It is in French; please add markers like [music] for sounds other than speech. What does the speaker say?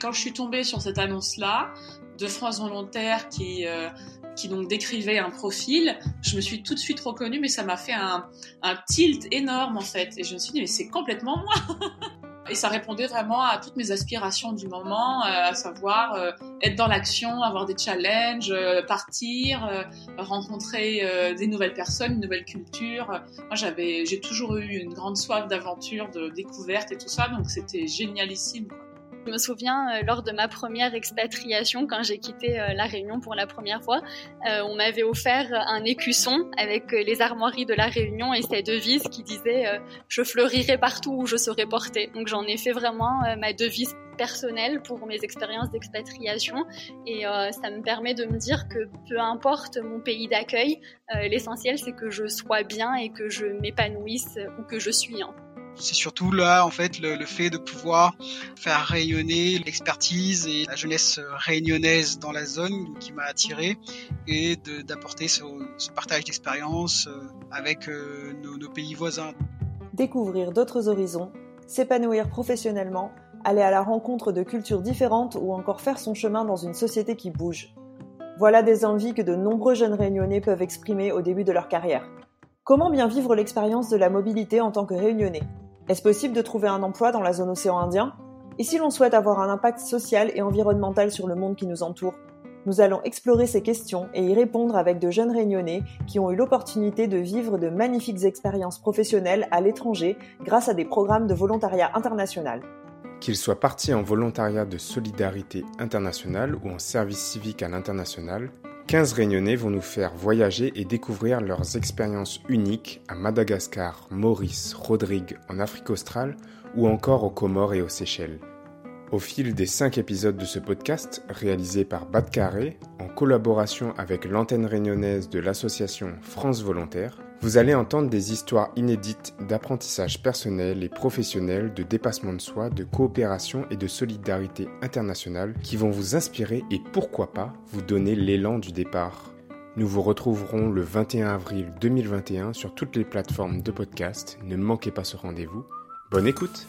Quand je suis tombée sur cette annonce-là de France Volontaire qui, euh, qui donc décrivait un profil, je me suis tout de suite reconnue, mais ça m'a fait un, un tilt énorme en fait. Et je me suis dit, mais c'est complètement moi [laughs] Et ça répondait vraiment à toutes mes aspirations du moment, euh, à savoir euh, être dans l'action, avoir des challenges, euh, partir, rencontrer des nouvelles personnes, une nouvelle culture. Moi, j'avais, j'ai toujours eu une grande soif d'aventure, de découverte et tout ça, donc c'était génialissime. Je me souviens euh, lors de ma première expatriation, quand j'ai quitté euh, la Réunion pour la première fois, euh, on m'avait offert un écusson avec les armoiries de la Réunion et cette devise qui disait je fleurirai partout où je serai portée. Donc j'en ai fait vraiment ma devise personnelle pour mes expériences d'expatriation et ça me permet de me dire que peu importe mon pays d'accueil, l'essentiel c'est que je sois bien et que je m'épanouisse où que je suis. Hein c'est surtout là en fait le, fait de pouvoir faire rayonner l'expertise et la jeunesse réunionnaise dans la zone qui m'a attiré et d'apporter ce, partage d'expérience euh, avec euh, nos, nos pays voisins. Découvrir d'autres horizons, s'épanouir professionnellement, aller à la rencontre de cultures différentes ou encore faire son chemin dans une société qui bouge. Voilà des envies que de nombreux jeunes réunionnais peuvent exprimer au début de leur carrière. Comment bien vivre l'expérience de la mobilité en tant que réunionnais? Est-ce possible de trouver un emploi dans la zone océan Indien? Et si l'on souhaite avoir un impact social et environnemental sur le monde qui nous entoure Nous allons explorer ces questions et y répondre avec de jeunes réunionnais qui ont eu l'opportunité de vivre de magnifiques expériences professionnelles à l'étranger grâce à des programmes de volontariat international. Qu'ils soient partis en volontariat de solidarité internationale ou en service civique à l'international, 15 réunionnais vont nous faire voyager et découvrir leurs expériences uniques à Madagascar, Maurice, Rodrigue, en Afrique australe ou encore aux Comores et aux Seychelles. Au fil des 5 épisodes de ce podcast, réalisé par Bad Carré, en collaboration avec l'antenne réunionnaise de l'association France Volontaire, vous allez entendre des histoires inédites d'apprentissage personnel et professionnel, de dépassement de soi, de coopération et de solidarité internationale qui vont vous inspirer et pourquoi pas vous donner l'élan du départ. Nous vous retrouverons le 21 avril 2021 sur toutes les plateformes de podcast. Ne manquez pas ce rendez-vous. Bonne écoute